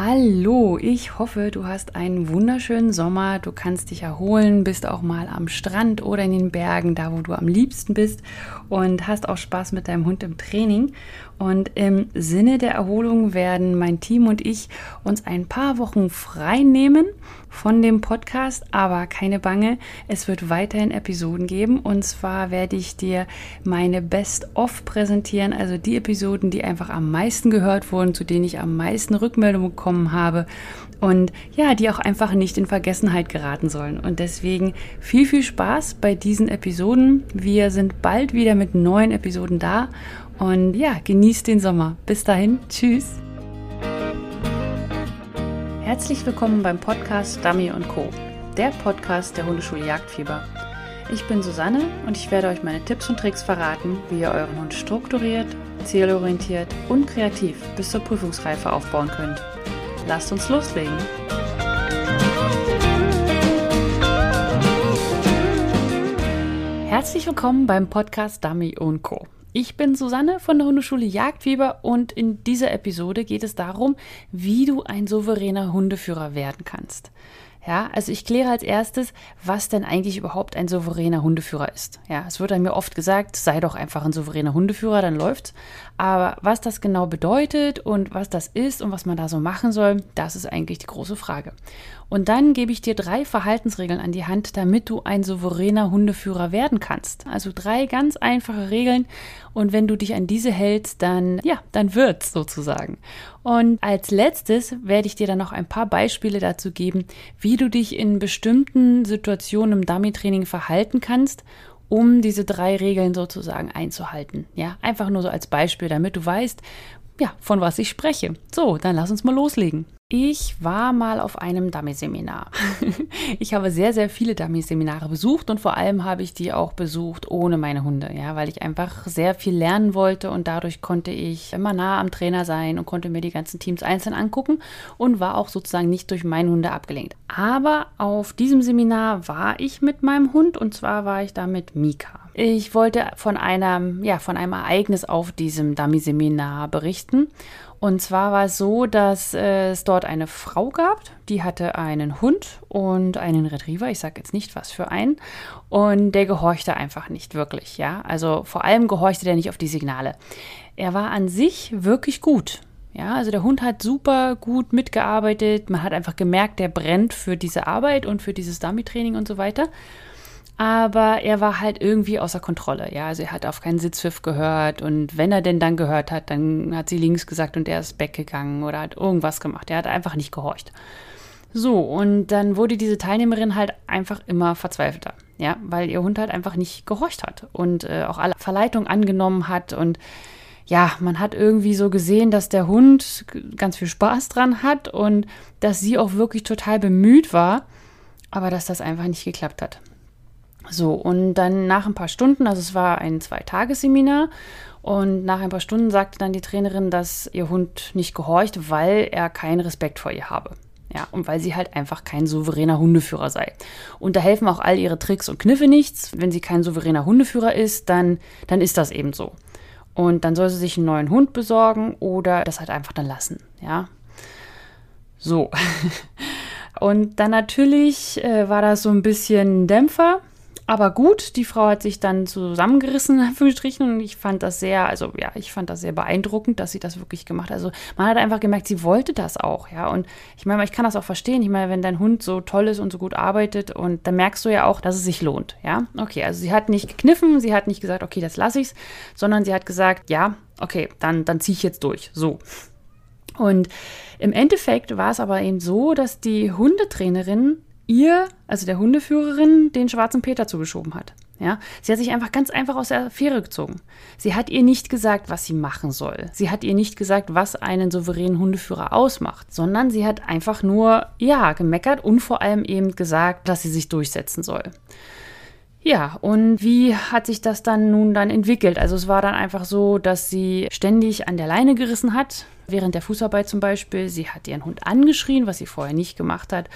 Hallo, ich hoffe, du hast einen wunderschönen Sommer. Du kannst dich erholen, bist auch mal am Strand oder in den Bergen, da wo du am liebsten bist und hast auch Spaß mit deinem Hund im Training. Und im Sinne der Erholung werden mein Team und ich uns ein paar Wochen frei nehmen von dem Podcast, aber keine Bange, es wird weiterhin Episoden geben und zwar werde ich dir meine Best-of präsentieren, also die Episoden, die einfach am meisten gehört wurden, zu denen ich am meisten Rückmeldungen bekommen habe und ja, die auch einfach nicht in Vergessenheit geraten sollen. Und deswegen viel, viel Spaß bei diesen Episoden. Wir sind bald wieder mit neuen Episoden da und ja, genießt den Sommer. Bis dahin, tschüss. Herzlich willkommen beim Podcast Dummy Co., der Podcast der Hundeschule Jagdfieber. Ich bin Susanne und ich werde euch meine Tipps und Tricks verraten, wie ihr euren Hund strukturiert, zielorientiert und kreativ bis zur Prüfungsreife aufbauen könnt. Lasst uns loslegen! Herzlich willkommen beim Podcast Dummy Co. Ich bin Susanne von der Hundeschule Jagdfieber und in dieser Episode geht es darum, wie du ein souveräner Hundeführer werden kannst. Ja, also ich kläre als erstes, was denn eigentlich überhaupt ein souveräner Hundeführer ist. Ja, es wird mir oft gesagt, sei doch einfach ein souveräner Hundeführer, dann läuft's. Aber was das genau bedeutet und was das ist und was man da so machen soll, das ist eigentlich die große Frage. Und dann gebe ich dir drei Verhaltensregeln an die Hand, damit du ein souveräner Hundeführer werden kannst. Also drei ganz einfache Regeln. Und wenn du dich an diese hältst, dann, ja, dann wird's sozusagen. Und als letztes werde ich dir dann noch ein paar Beispiele dazu geben, wie du dich in bestimmten Situationen im Dummy-Training verhalten kannst um diese drei Regeln sozusagen einzuhalten. Ja, einfach nur so als Beispiel, damit du weißt, ja, von was ich spreche. So, dann lass uns mal loslegen. Ich war mal auf einem Dummy-Seminar. ich habe sehr, sehr viele Dummy-Seminare besucht und vor allem habe ich die auch besucht ohne meine Hunde, ja, weil ich einfach sehr viel lernen wollte und dadurch konnte ich immer nah am Trainer sein und konnte mir die ganzen Teams einzeln angucken und war auch sozusagen nicht durch meine Hunde abgelenkt. Aber auf diesem Seminar war ich mit meinem Hund und zwar war ich da mit Mika. Ich wollte von einem, ja, von einem Ereignis auf diesem Dummy-Seminar berichten und zwar war es so, dass äh, es dort eine Frau gab, die hatte einen Hund und einen Retriever, ich sage jetzt nicht was für einen, und der gehorchte einfach nicht wirklich, ja. Also vor allem gehorchte der nicht auf die Signale. Er war an sich wirklich gut. Ja, also der Hund hat super gut mitgearbeitet. Man hat einfach gemerkt, der brennt für diese Arbeit und für dieses Dummy-Training und so weiter aber er war halt irgendwie außer Kontrolle. Ja, also er hat auf keinen Sitzpfiff gehört und wenn er denn dann gehört hat, dann hat sie links gesagt und er ist weggegangen oder hat irgendwas gemacht. Er hat einfach nicht gehorcht. So, und dann wurde diese Teilnehmerin halt einfach immer verzweifelter, ja, weil ihr Hund halt einfach nicht gehorcht hat und äh, auch alle Verleitung angenommen hat und ja, man hat irgendwie so gesehen, dass der Hund ganz viel Spaß dran hat und dass sie auch wirklich total bemüht war, aber dass das einfach nicht geklappt hat. So, und dann nach ein paar Stunden, also es war ein Zweitagesseminar, und nach ein paar Stunden sagte dann die Trainerin, dass ihr Hund nicht gehorcht, weil er keinen Respekt vor ihr habe. Ja, und weil sie halt einfach kein souveräner Hundeführer sei. Und da helfen auch all ihre Tricks und Kniffe nichts. Wenn sie kein souveräner Hundeführer ist, dann, dann ist das eben so. Und dann soll sie sich einen neuen Hund besorgen oder das halt einfach dann lassen. Ja. So. und dann natürlich äh, war das so ein bisschen Dämpfer. Aber gut, die Frau hat sich dann zusammengerissen, in Anführungsstrichen, und ich fand das sehr, also ja, ich fand das sehr beeindruckend, dass sie das wirklich gemacht hat. Also man hat einfach gemerkt, sie wollte das auch, ja. Und ich meine, ich kann das auch verstehen. Ich meine, wenn dein Hund so toll ist und so gut arbeitet, und dann merkst du ja auch, dass es sich lohnt, ja. Okay, also sie hat nicht gekniffen, sie hat nicht gesagt, okay, das lasse ich's, sondern sie hat gesagt, ja, okay, dann, dann ziehe ich jetzt durch. So. Und im Endeffekt war es aber eben so, dass die Hundetrainerin ihr, also der Hundeführerin, den schwarzen Peter zugeschoben hat. Ja, sie hat sich einfach ganz einfach aus der Affäre gezogen. Sie hat ihr nicht gesagt, was sie machen soll. Sie hat ihr nicht gesagt, was einen souveränen Hundeführer ausmacht, sondern sie hat einfach nur, ja, gemeckert und vor allem eben gesagt, dass sie sich durchsetzen soll. Ja, und wie hat sich das dann nun dann entwickelt? Also es war dann einfach so, dass sie ständig an der Leine gerissen hat, während der Fußarbeit zum Beispiel. Sie hat ihren Hund angeschrien, was sie vorher nicht gemacht hat.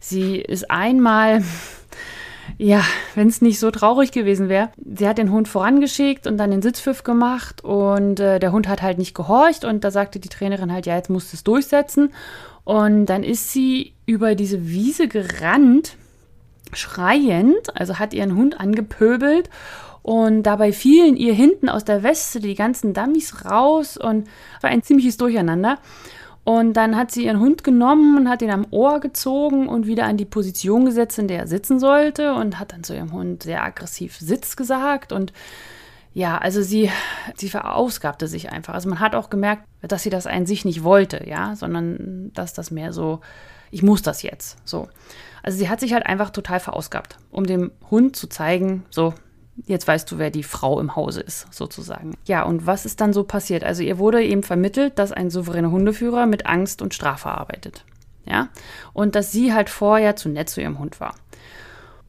Sie ist einmal, ja, wenn es nicht so traurig gewesen wäre, sie hat den Hund vorangeschickt und dann den Sitzpfiff gemacht und äh, der Hund hat halt nicht gehorcht und da sagte die Trainerin halt, ja, jetzt musst du es durchsetzen. Und dann ist sie über diese Wiese gerannt, schreiend, also hat ihren Hund angepöbelt und dabei fielen ihr hinten aus der Weste die ganzen Dummies raus und war ein ziemliches Durcheinander. Und dann hat sie ihren Hund genommen und hat ihn am Ohr gezogen und wieder an die Position gesetzt, in der er sitzen sollte und hat dann zu ihrem Hund sehr aggressiv Sitz gesagt und ja, also sie, sie verausgabte sich einfach. Also man hat auch gemerkt, dass sie das an sich nicht wollte, ja, sondern dass das mehr so, ich muss das jetzt, so. Also sie hat sich halt einfach total verausgabt, um dem Hund zu zeigen, so, Jetzt weißt du, wer die Frau im Hause ist, sozusagen. Ja, und was ist dann so passiert? Also ihr wurde eben vermittelt, dass ein souveräner Hundeführer mit Angst und Strafe arbeitet. Ja, und dass sie halt vorher zu nett zu ihrem Hund war.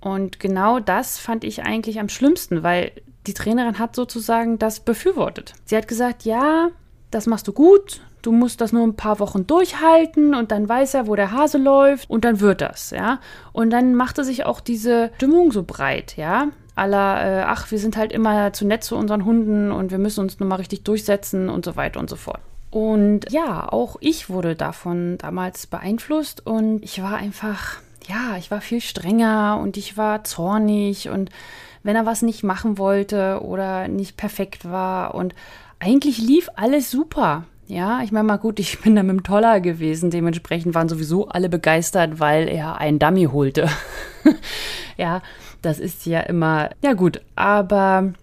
Und genau das fand ich eigentlich am schlimmsten, weil die Trainerin hat sozusagen das befürwortet. Sie hat gesagt, ja, das machst du gut, du musst das nur ein paar Wochen durchhalten und dann weiß er, wo der Hase läuft und dann wird das, ja. Und dann machte sich auch diese Stimmung so breit, ja aller, äh, ach, wir sind halt immer zu nett zu unseren Hunden und wir müssen uns nun mal richtig durchsetzen und so weiter und so fort. Und ja, auch ich wurde davon damals beeinflusst und ich war einfach, ja, ich war viel strenger und ich war zornig und wenn er was nicht machen wollte oder nicht perfekt war und eigentlich lief alles super. Ja, ich meine mal gut, ich bin da mit dem Toller gewesen. Dementsprechend waren sowieso alle begeistert, weil er einen Dummy holte. ja, das ist ja immer, ja gut, aber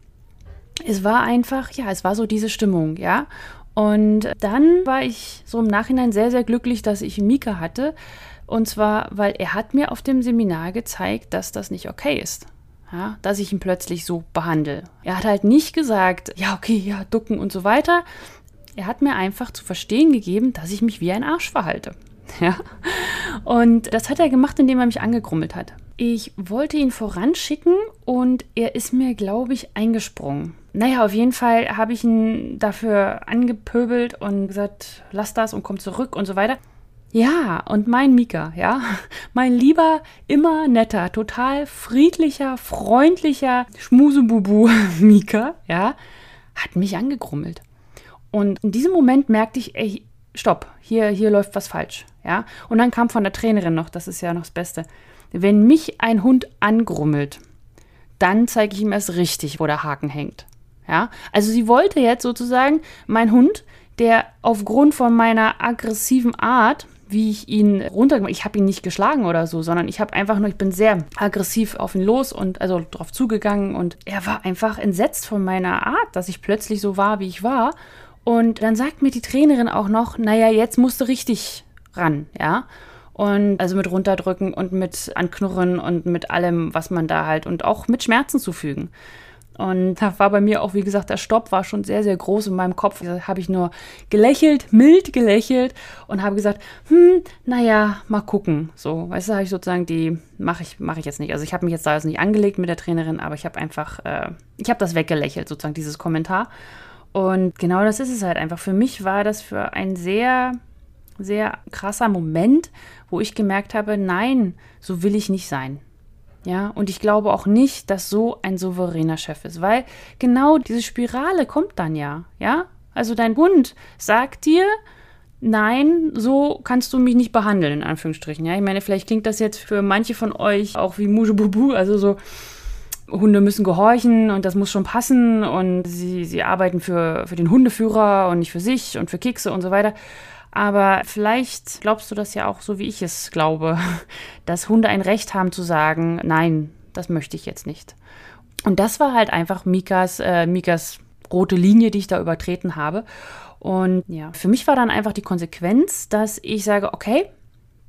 es war einfach, ja, es war so diese Stimmung, ja. Und dann war ich so im Nachhinein sehr, sehr glücklich, dass ich Mika hatte. Und zwar, weil er hat mir auf dem Seminar gezeigt, dass das nicht okay ist. Ja, dass ich ihn plötzlich so behandle. Er hat halt nicht gesagt, ja, okay, ja, ducken und so weiter. Er hat mir einfach zu verstehen gegeben, dass ich mich wie ein Arsch verhalte. Ja. Und das hat er gemacht, indem er mich angegrummelt hat. Ich wollte ihn voranschicken und er ist mir, glaube ich, eingesprungen. Naja, auf jeden Fall habe ich ihn dafür angepöbelt und gesagt, lass das und komm zurück und so weiter. Ja, und mein Mika, ja, mein lieber, immer netter, total friedlicher, freundlicher Schmusebubu Mika, ja, hat mich angegrummelt. Und in diesem Moment merkte ich, ey, stopp, hier, hier läuft was falsch, ja. Und dann kam von der Trainerin noch, das ist ja noch das Beste wenn mich ein Hund angrummelt, dann zeige ich ihm erst richtig, wo der Haken hängt. Ja, also sie wollte jetzt sozusagen mein Hund, der aufgrund von meiner aggressiven Art, wie ich ihn runtergemacht, ich habe ihn nicht geschlagen oder so, sondern ich habe einfach nur, ich bin sehr aggressiv auf ihn los und also drauf zugegangen und er war einfach entsetzt von meiner Art, dass ich plötzlich so war, wie ich war. Und dann sagt mir die Trainerin auch noch, naja, jetzt musst du richtig ran, ja. Und also mit runterdrücken und mit anknurren und mit allem, was man da halt und auch mit Schmerzen zufügen. Und da war bei mir auch, wie gesagt, der Stopp war schon sehr, sehr groß in meinem Kopf. Da habe ich nur gelächelt, mild gelächelt und habe gesagt, hm, naja, mal gucken. So, weißt du, habe ich sozusagen die, mache ich, mache ich jetzt nicht. Also ich habe mich jetzt da jetzt nicht angelegt mit der Trainerin, aber ich habe einfach, äh, ich habe das weggelächelt, sozusagen, dieses Kommentar. Und genau das ist es halt einfach. Für mich war das für ein sehr sehr krasser Moment, wo ich gemerkt habe, nein, so will ich nicht sein. Ja, und ich glaube auch nicht, dass so ein souveräner Chef ist, weil genau diese Spirale kommt dann ja, ja? Also dein Hund sagt dir, nein, so kannst du mich nicht behandeln, in Anführungsstrichen. Ja, ich meine, vielleicht klingt das jetzt für manche von euch auch wie Mujebubu, also so, Hunde müssen gehorchen und das muss schon passen und sie, sie arbeiten für, für den Hundeführer und nicht für sich und für Kekse und so weiter. Aber vielleicht glaubst du das ja auch so, wie ich es glaube, dass Hunde ein Recht haben zu sagen, nein, das möchte ich jetzt nicht. Und das war halt einfach Mikas, äh, Mikas rote Linie, die ich da übertreten habe. Und ja, für mich war dann einfach die Konsequenz, dass ich sage, okay,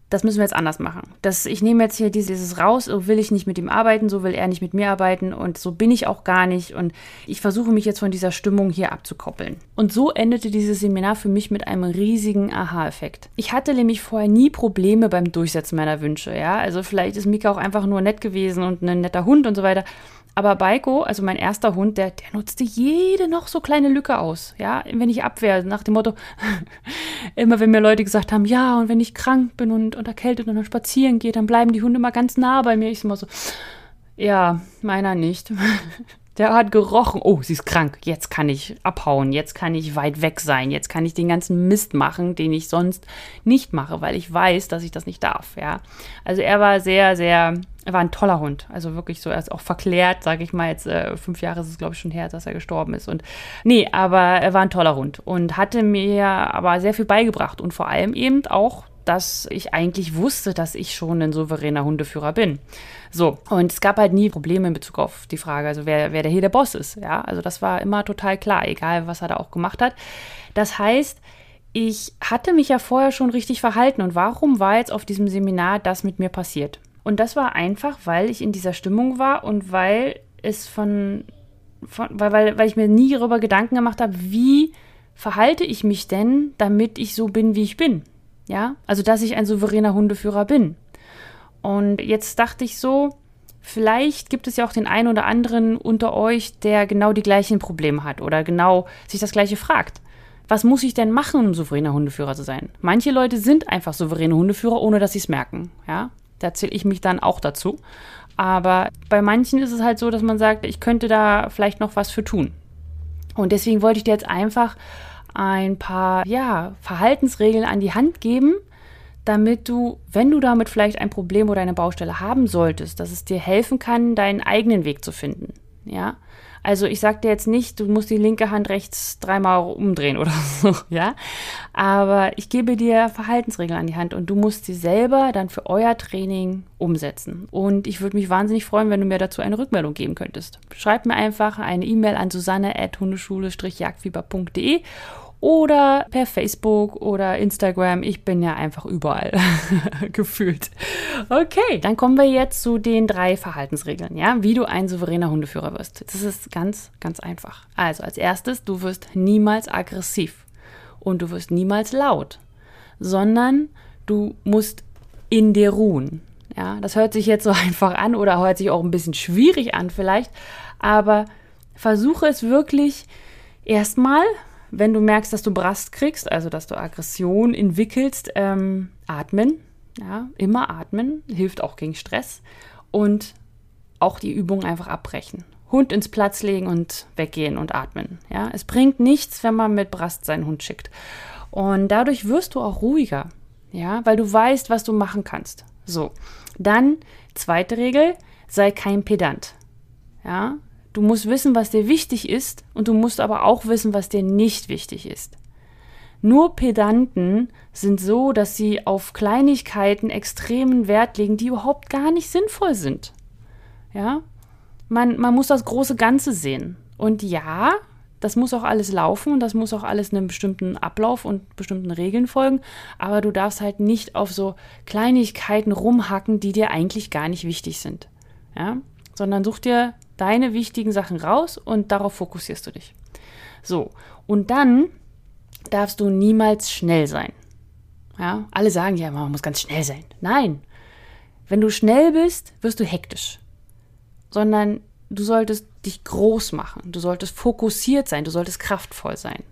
das müssen wir jetzt anders machen. Das, ich nehme jetzt hier dieses raus, so will ich nicht mit ihm arbeiten, so will er nicht mit mir arbeiten und so bin ich auch gar nicht und ich versuche mich jetzt von dieser Stimmung hier abzukoppeln. Und so endete dieses Seminar für mich mit einem riesigen Aha-Effekt. Ich hatte nämlich vorher nie Probleme beim Durchsetzen meiner Wünsche, ja. Also vielleicht ist Mika auch einfach nur nett gewesen und ein netter Hund und so weiter. Aber Baiko, also mein erster Hund, der, der nutzte jede noch so kleine Lücke aus. Ja, wenn ich abwehr, nach dem Motto, immer wenn mir Leute gesagt haben, ja, und wenn ich krank bin und, und erkältet und dann spazieren gehe, dann bleiben die Hunde immer ganz nah bei mir. Ich immer so, ja, meiner nicht. Der hat gerochen, oh, sie ist krank, jetzt kann ich abhauen, jetzt kann ich weit weg sein, jetzt kann ich den ganzen Mist machen, den ich sonst nicht mache, weil ich weiß, dass ich das nicht darf, ja. Also er war sehr, sehr, er war ein toller Hund, also wirklich so, er ist auch verklärt, sage ich mal, jetzt äh, fünf Jahre ist es, glaube ich, schon her, dass er gestorben ist. Und nee, aber er war ein toller Hund und hatte mir aber sehr viel beigebracht und vor allem eben auch dass ich eigentlich wusste, dass ich schon ein souveräner Hundeführer bin. So, und es gab halt nie Probleme in Bezug auf die Frage, also wer, wer der hier der Boss ist. Ja, also das war immer total klar, egal was er da auch gemacht hat. Das heißt, ich hatte mich ja vorher schon richtig verhalten und warum war jetzt auf diesem Seminar das mit mir passiert? Und das war einfach, weil ich in dieser Stimmung war und weil es von, von weil, weil, weil ich mir nie darüber Gedanken gemacht habe, wie verhalte ich mich denn, damit ich so bin, wie ich bin? Ja, also dass ich ein souveräner Hundeführer bin. Und jetzt dachte ich so, vielleicht gibt es ja auch den einen oder anderen unter euch, der genau die gleichen Probleme hat oder genau sich das gleiche fragt. Was muss ich denn machen, um souveräner Hundeführer zu sein? Manche Leute sind einfach souveräne Hundeführer, ohne dass sie es merken. Ja, da zähle ich mich dann auch dazu. Aber bei manchen ist es halt so, dass man sagt, ich könnte da vielleicht noch was für tun. Und deswegen wollte ich dir jetzt einfach ein paar ja, Verhaltensregeln an die Hand geben, damit du, wenn du damit vielleicht ein Problem oder eine Baustelle haben solltest, dass es dir helfen kann, deinen eigenen Weg zu finden. Ja, also ich sage dir jetzt nicht, du musst die linke Hand rechts dreimal umdrehen oder so, ja. Aber ich gebe dir Verhaltensregeln an die Hand und du musst sie selber dann für euer Training umsetzen. Und ich würde mich wahnsinnig freuen, wenn du mir dazu eine Rückmeldung geben könntest. Schreib mir einfach eine E-Mail an susanne.hundeschule-jagdfieber.de oder per Facebook oder Instagram. Ich bin ja einfach überall gefühlt. Okay, dann kommen wir jetzt zu den drei Verhaltensregeln, ja, wie du ein souveräner Hundeführer wirst. Das ist ganz, ganz einfach. Also als erstes, du wirst niemals aggressiv und du wirst niemals laut, sondern du musst in dir ruhen. Ja, das hört sich jetzt so einfach an oder hört sich auch ein bisschen schwierig an vielleicht, aber versuche es wirklich erstmal wenn du merkst, dass du Brast kriegst, also dass du Aggression entwickelst, ähm, atmen. Ja, immer atmen, hilft auch gegen Stress. Und auch die Übung einfach abbrechen. Hund ins Platz legen und weggehen und atmen. Ja, es bringt nichts, wenn man mit Brast seinen Hund schickt. Und dadurch wirst du auch ruhiger. Ja, weil du weißt, was du machen kannst. So. Dann, zweite Regel, sei kein Pedant. Ja, Du musst wissen, was dir wichtig ist und du musst aber auch wissen, was dir nicht wichtig ist. Nur Pedanten sind so, dass sie auf Kleinigkeiten extremen Wert legen, die überhaupt gar nicht sinnvoll sind. Ja? Man, man muss das große Ganze sehen. Und ja, das muss auch alles laufen und das muss auch alles einem bestimmten Ablauf und bestimmten Regeln folgen, aber du darfst halt nicht auf so Kleinigkeiten rumhacken, die dir eigentlich gar nicht wichtig sind. Ja? Sondern such dir deine wichtigen Sachen raus und darauf fokussierst du dich. So, und dann darfst du niemals schnell sein. Ja, alle sagen ja, man muss ganz schnell sein. Nein, wenn du schnell bist, wirst du hektisch. Sondern du solltest dich groß machen, du solltest fokussiert sein, du solltest kraftvoll sein.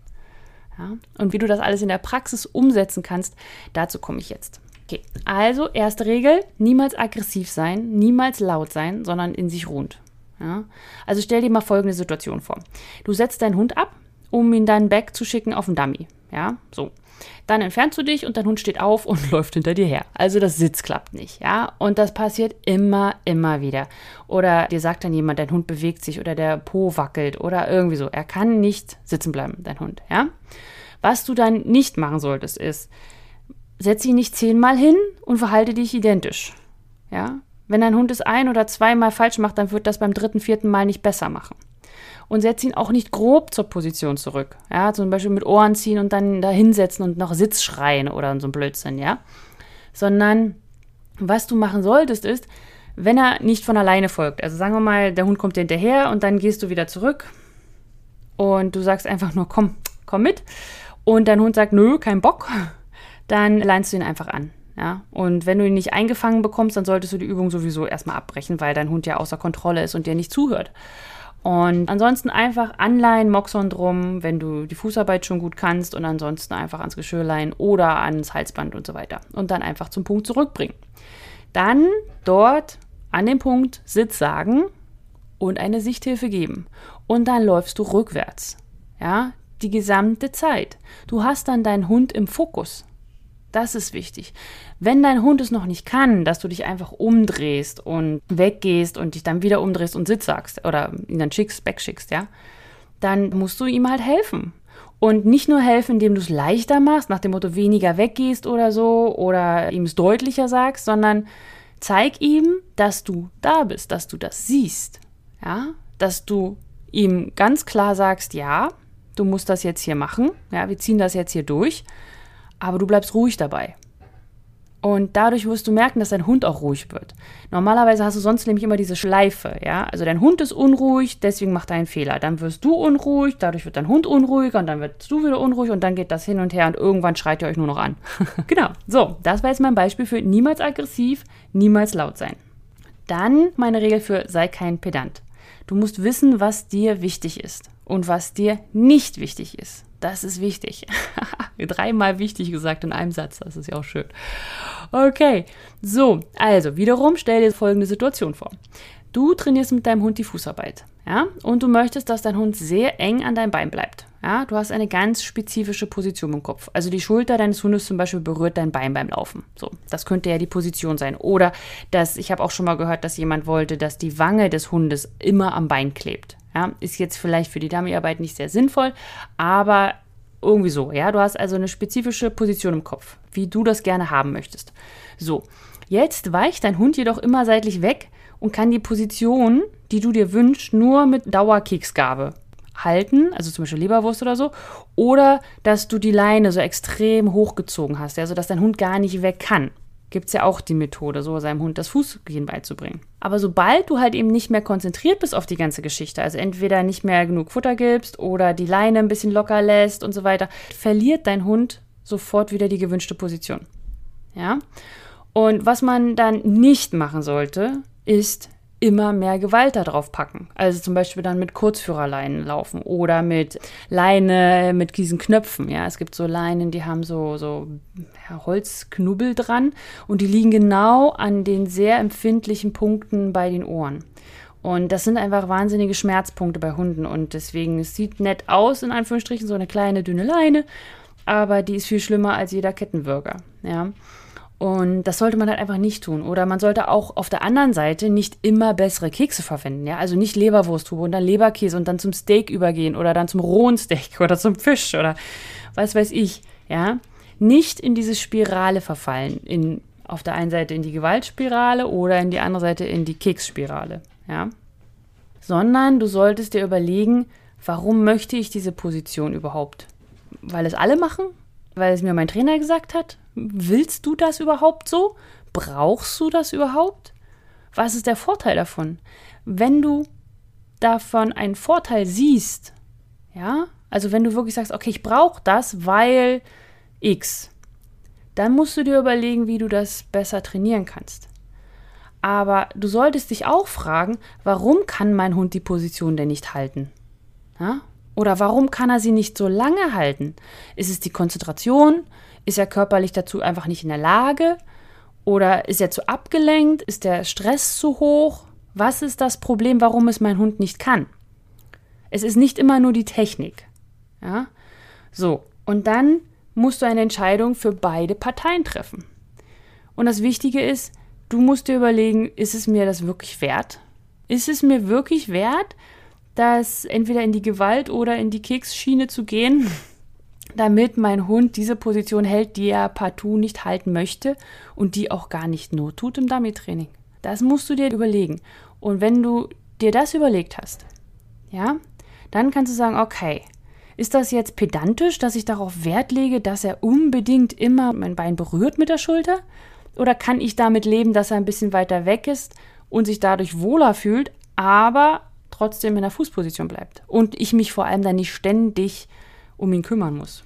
Ja? Und wie du das alles in der Praxis umsetzen kannst, dazu komme ich jetzt. Okay, also erste Regel, niemals aggressiv sein, niemals laut sein, sondern in sich ruhend. Ja? Also stell dir mal folgende Situation vor. Du setzt deinen Hund ab, um ihn dann back zu schicken auf den Dummy. Ja, so. Dann entfernst du dich und dein Hund steht auf und läuft hinter dir her. Also das Sitz klappt nicht, ja. Und das passiert immer, immer wieder. Oder dir sagt dann jemand, dein Hund bewegt sich oder der Po wackelt oder irgendwie so. Er kann nicht sitzen bleiben, dein Hund, ja. Was du dann nicht machen solltest, ist, setz ihn nicht zehnmal hin und verhalte dich identisch. Ja, wenn dein Hund es ein oder zweimal falsch macht, dann wird das beim dritten, vierten Mal nicht besser machen. Und setz ihn auch nicht grob zur Position zurück. Ja, zum Beispiel mit Ohren ziehen und dann da hinsetzen und noch Sitz schreien oder so ein Blödsinn, ja. Sondern was du machen solltest, ist, wenn er nicht von alleine folgt. Also sagen wir mal, der Hund kommt dir hinterher und dann gehst du wieder zurück und du sagst einfach nur, komm, komm mit. Und dein Hund sagt, nö, kein Bock. Dann leinst du ihn einfach an. Ja, und wenn du ihn nicht eingefangen bekommst, dann solltest du die Übung sowieso erstmal abbrechen, weil dein Hund ja außer Kontrolle ist und dir nicht zuhört. Und ansonsten einfach anleihen, Moxon drum, wenn du die Fußarbeit schon gut kannst und ansonsten einfach ans Geschirr leihen oder ans Halsband und so weiter. Und dann einfach zum Punkt zurückbringen. Dann dort an dem Punkt Sitz sagen und eine Sichthilfe geben. Und dann läufst du rückwärts. Ja, die gesamte Zeit. Du hast dann deinen Hund im Fokus. Das ist wichtig. Wenn dein Hund es noch nicht kann, dass du dich einfach umdrehst und weggehst und dich dann wieder umdrehst und Sitz sagst oder ihn dann schickst, wegschickst, ja, dann musst du ihm halt helfen. Und nicht nur helfen, indem du es leichter machst, nach dem Motto weniger weggehst oder so, oder ihm es deutlicher sagst, sondern zeig ihm, dass du da bist, dass du das siehst. Ja, dass du ihm ganz klar sagst, ja, du musst das jetzt hier machen, ja, wir ziehen das jetzt hier durch aber du bleibst ruhig dabei. Und dadurch wirst du merken, dass dein Hund auch ruhig wird. Normalerweise hast du sonst nämlich immer diese Schleife, ja. Also dein Hund ist unruhig, deswegen macht er einen Fehler. Dann wirst du unruhig, dadurch wird dein Hund unruhig und dann wirst du wieder unruhig und dann geht das hin und her und irgendwann schreit ihr euch nur noch an. genau. So, das war jetzt mein Beispiel für niemals aggressiv, niemals laut sein. Dann meine Regel für sei kein Pedant. Du musst wissen, was dir wichtig ist und was dir nicht wichtig ist. Das ist wichtig. Dreimal wichtig gesagt in einem Satz. Das ist ja auch schön. Okay, so, also wiederum stell dir folgende Situation vor. Du trainierst mit deinem Hund die Fußarbeit, ja, und du möchtest, dass dein Hund sehr eng an deinem Bein bleibt. Ja, du hast eine ganz spezifische Position im Kopf. Also die Schulter deines Hundes zum Beispiel berührt dein Bein beim Laufen. So, das könnte ja die Position sein. Oder dass, ich habe auch schon mal gehört, dass jemand wollte, dass die Wange des Hundes immer am Bein klebt. Ja, ist jetzt vielleicht für die Dummyarbeit nicht sehr sinnvoll, aber irgendwie so. Ja, du hast also eine spezifische Position im Kopf, wie du das gerne haben möchtest. So, jetzt weicht dein Hund jedoch immer seitlich weg und kann die Position, die du dir wünschst, nur mit Dauerkeksgabe halten, also zum Beispiel Leberwurst oder so, oder dass du die Leine so extrem hochgezogen hast, ja, sodass dein Hund gar nicht weg kann gibt es ja auch die Methode, so seinem Hund das Fußgehen beizubringen. Aber sobald du halt eben nicht mehr konzentriert bist auf die ganze Geschichte, also entweder nicht mehr genug Futter gibst oder die Leine ein bisschen locker lässt und so weiter, verliert dein Hund sofort wieder die gewünschte Position. Ja? Und was man dann nicht machen sollte, ist immer mehr Gewalt darauf packen. Also zum Beispiel dann mit Kurzführerleinen laufen oder mit Leine mit diesen Knöpfen. Ja, es gibt so Leinen, die haben so, so ja, Holzknubbel dran und die liegen genau an den sehr empfindlichen Punkten bei den Ohren. Und das sind einfach wahnsinnige Schmerzpunkte bei Hunden und deswegen, es sieht nett aus, in Anführungsstrichen, so eine kleine dünne Leine, aber die ist viel schlimmer als jeder Kettenwürger. Ja. Und das sollte man halt einfach nicht tun. Oder man sollte auch auf der anderen Seite nicht immer bessere Kekse verwenden. Ja? Also nicht Leberwursttube und dann Leberkäse und dann zum Steak übergehen oder dann zum rohen Steak oder zum Fisch oder was weiß ich. Ja? Nicht in diese Spirale verfallen. In, auf der einen Seite in die Gewaltspirale oder in die andere Seite in die Keksspirale. Ja? Sondern du solltest dir überlegen, warum möchte ich diese Position überhaupt? Weil es alle machen? Weil es mir mein Trainer gesagt hat? Willst du das überhaupt so? Brauchst du das überhaupt? Was ist der Vorteil davon? Wenn du davon einen Vorteil siehst, ja, also wenn du wirklich sagst, okay, ich brauche das, weil X, dann musst du dir überlegen, wie du das besser trainieren kannst. Aber du solltest dich auch fragen, warum kann mein Hund die Position denn nicht halten? Ja? Oder warum kann er sie nicht so lange halten? Ist es die Konzentration? Ist er körperlich dazu einfach nicht in der Lage? Oder ist er zu abgelenkt? Ist der Stress zu hoch? Was ist das Problem, warum es mein Hund nicht kann? Es ist nicht immer nur die Technik. Ja? So, und dann musst du eine Entscheidung für beide Parteien treffen. Und das Wichtige ist, du musst dir überlegen, ist es mir das wirklich wert? Ist es mir wirklich wert, das entweder in die Gewalt oder in die Keksschiene zu gehen? Damit mein Hund diese Position hält, die er partout nicht halten möchte und die auch gar nicht not tut im Dummy-Training. Das musst du dir überlegen. Und wenn du dir das überlegt hast, ja, dann kannst du sagen, okay, ist das jetzt pedantisch, dass ich darauf Wert lege, dass er unbedingt immer mein Bein berührt mit der Schulter? Oder kann ich damit leben, dass er ein bisschen weiter weg ist und sich dadurch wohler fühlt, aber trotzdem in der Fußposition bleibt? Und ich mich vor allem dann nicht ständig um ihn kümmern muss.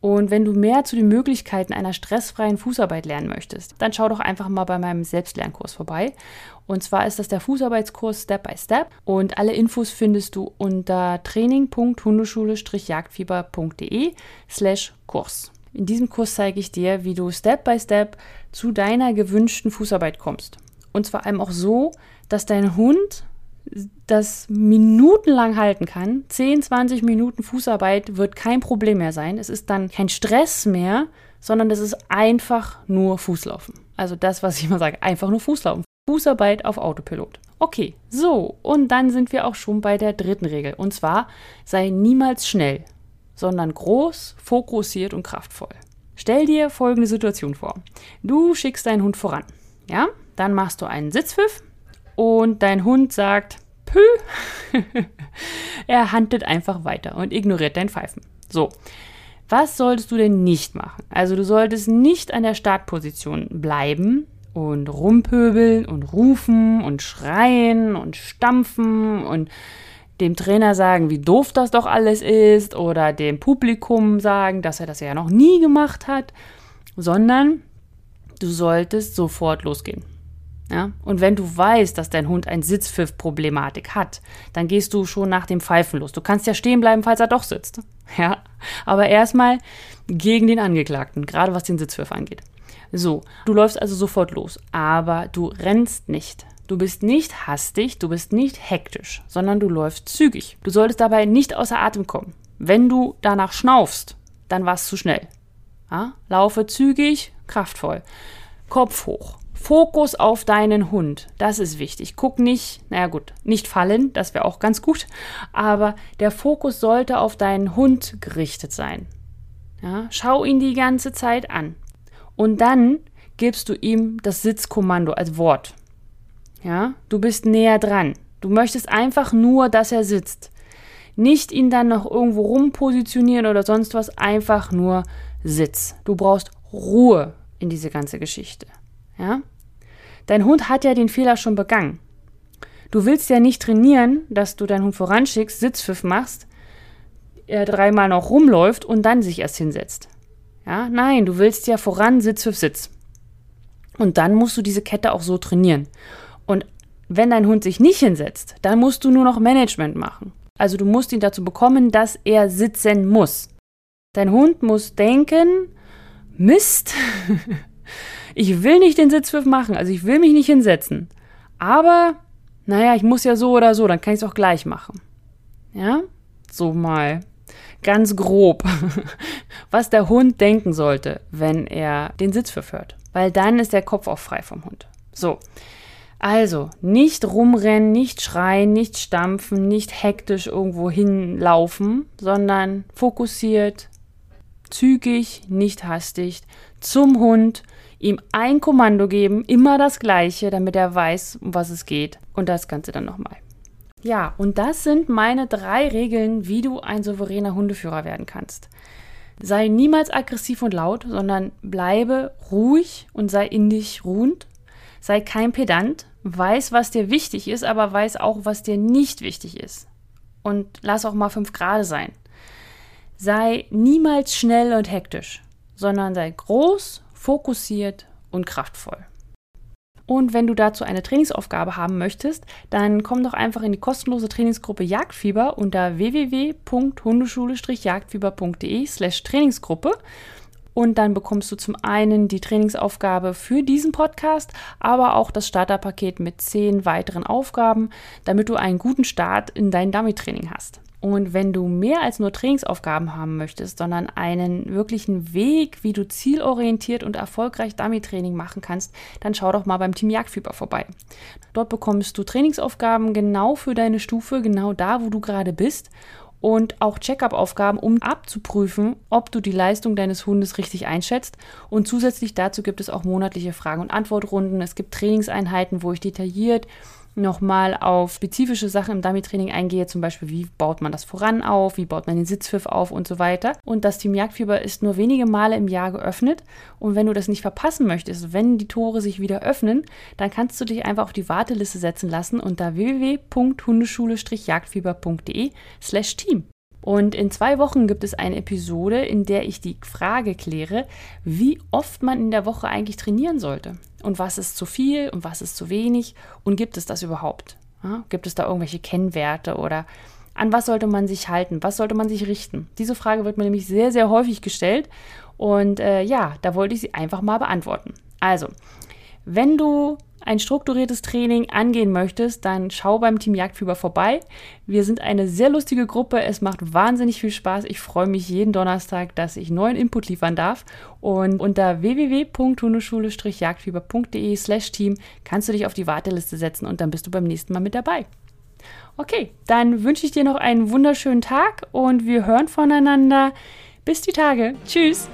Und wenn du mehr zu den Möglichkeiten einer stressfreien Fußarbeit lernen möchtest, dann schau doch einfach mal bei meinem Selbstlernkurs vorbei. Und zwar ist das der Fußarbeitskurs Step by Step. Und alle Infos findest du unter training.hundeschule-jagdfieber.de slash Kurs. In diesem Kurs zeige ich dir, wie du Step by Step zu deiner gewünschten Fußarbeit kommst. Und zwar allem auch so, dass dein Hund das minutenlang halten kann, 10, 20 Minuten Fußarbeit wird kein Problem mehr sein. Es ist dann kein Stress mehr, sondern es ist einfach nur Fußlaufen. Also das, was ich immer sage, einfach nur Fußlaufen. Fußarbeit auf Autopilot. Okay, so, und dann sind wir auch schon bei der dritten Regel. Und zwar, sei niemals schnell, sondern groß, fokussiert und kraftvoll. Stell dir folgende Situation vor. Du schickst deinen Hund voran. Ja, dann machst du einen Sitzpfiff und dein Hund sagt, Pü. er handelt einfach weiter und ignoriert dein Pfeifen. So. Was solltest du denn nicht machen? Also du solltest nicht an der Startposition bleiben und rumpöbeln und rufen und schreien und stampfen und dem Trainer sagen, wie doof das doch alles ist oder dem Publikum sagen, dass er das ja noch nie gemacht hat, sondern du solltest sofort losgehen. Ja? Und wenn du weißt, dass dein Hund ein Sitzpfiff-Problematik hat, dann gehst du schon nach dem Pfeifen los. Du kannst ja stehen bleiben, falls er doch sitzt. Ja? Aber erstmal gegen den Angeklagten, gerade was den Sitzpfiff angeht. So, du läufst also sofort los, aber du rennst nicht. Du bist nicht hastig, du bist nicht hektisch, sondern du läufst zügig. Du solltest dabei nicht außer Atem kommen. Wenn du danach schnaufst, dann war es zu schnell. Ja? Laufe zügig, kraftvoll. Kopf hoch. Fokus auf deinen Hund. Das ist wichtig. Guck nicht, naja gut, nicht fallen, das wäre auch ganz gut. Aber der Fokus sollte auf deinen Hund gerichtet sein. Ja, schau ihn die ganze Zeit an. Und dann gibst du ihm das Sitzkommando als Wort. Ja, du bist näher dran. Du möchtest einfach nur, dass er sitzt. Nicht ihn dann noch irgendwo rumpositionieren oder sonst was, einfach nur Sitz. Du brauchst Ruhe in diese ganze Geschichte. Ja? Dein Hund hat ja den Fehler schon begangen. Du willst ja nicht trainieren, dass du deinen Hund voranschickst, Sitzpfiff machst, er dreimal noch rumläuft und dann sich erst hinsetzt. Ja, nein, du willst ja voran Sitzpfiff Sitz. Und dann musst du diese Kette auch so trainieren. Und wenn dein Hund sich nicht hinsetzt, dann musst du nur noch Management machen. Also du musst ihn dazu bekommen, dass er sitzen muss. Dein Hund muss denken, Mist, ich will nicht den Sitzpfiff machen, also ich will mich nicht hinsetzen. Aber, naja, ich muss ja so oder so, dann kann ich es auch gleich machen. Ja? So mal ganz grob, was der Hund denken sollte, wenn er den Sitzpfiff hört. Weil dann ist der Kopf auch frei vom Hund. So. Also, nicht rumrennen, nicht schreien, nicht stampfen, nicht hektisch irgendwo hinlaufen, sondern fokussiert, zügig, nicht hastig, zum Hund, ihm ein Kommando geben, immer das gleiche, damit er weiß, um was es geht. Und das Ganze dann nochmal. Ja, und das sind meine drei Regeln, wie du ein souveräner Hundeführer werden kannst. Sei niemals aggressiv und laut, sondern bleibe ruhig und sei in dich ruhend. Sei kein Pedant, weiß, was dir wichtig ist, aber weiß auch, was dir nicht wichtig ist. Und lass auch mal fünf Grade sein. Sei niemals schnell und hektisch, sondern sei groß, fokussiert und kraftvoll. Und wenn du dazu eine Trainingsaufgabe haben möchtest, dann komm doch einfach in die kostenlose Trainingsgruppe Jagdfieber unter www.hundeschule-jagdfieber.de slash Trainingsgruppe. Und dann bekommst du zum einen die Trainingsaufgabe für diesen Podcast, aber auch das Starterpaket mit zehn weiteren Aufgaben, damit du einen guten Start in dein Dummy-Training hast. Und wenn du mehr als nur Trainingsaufgaben haben möchtest, sondern einen wirklichen Weg, wie du zielorientiert und erfolgreich Dummy-Training machen kannst, dann schau doch mal beim Team Jagdfieber vorbei. Dort bekommst du Trainingsaufgaben genau für deine Stufe, genau da, wo du gerade bist und auch Check-up-Aufgaben, um abzuprüfen, ob du die Leistung deines Hundes richtig einschätzt. Und zusätzlich dazu gibt es auch monatliche Fragen- und Antwortrunden. Es gibt Trainingseinheiten, wo ich detailliert nochmal auf spezifische Sachen im Dummy-Training eingehe, zum Beispiel wie baut man das voran auf, wie baut man den Sitzpfiff auf und so weiter. Und das Team Jagdfieber ist nur wenige Male im Jahr geöffnet. Und wenn du das nicht verpassen möchtest, wenn die Tore sich wieder öffnen, dann kannst du dich einfach auf die Warteliste setzen lassen unter www.hundeschule-jagdfieber.de slash team. Und in zwei Wochen gibt es eine Episode, in der ich die Frage kläre, wie oft man in der Woche eigentlich trainieren sollte. Und was ist zu viel und was ist zu wenig und gibt es das überhaupt? Ja, gibt es da irgendwelche Kennwerte oder an was sollte man sich halten? Was sollte man sich richten? Diese Frage wird mir nämlich sehr, sehr häufig gestellt und äh, ja, da wollte ich sie einfach mal beantworten. Also, wenn du ein strukturiertes Training angehen möchtest, dann schau beim Team Jagdfieber vorbei. Wir sind eine sehr lustige Gruppe. Es macht wahnsinnig viel Spaß. Ich freue mich jeden Donnerstag, dass ich neuen Input liefern darf. Und unter www.hundeschule-jagdfieber.de slash Team kannst du dich auf die Warteliste setzen und dann bist du beim nächsten Mal mit dabei. Okay, dann wünsche ich dir noch einen wunderschönen Tag und wir hören voneinander. Bis die Tage. Tschüss.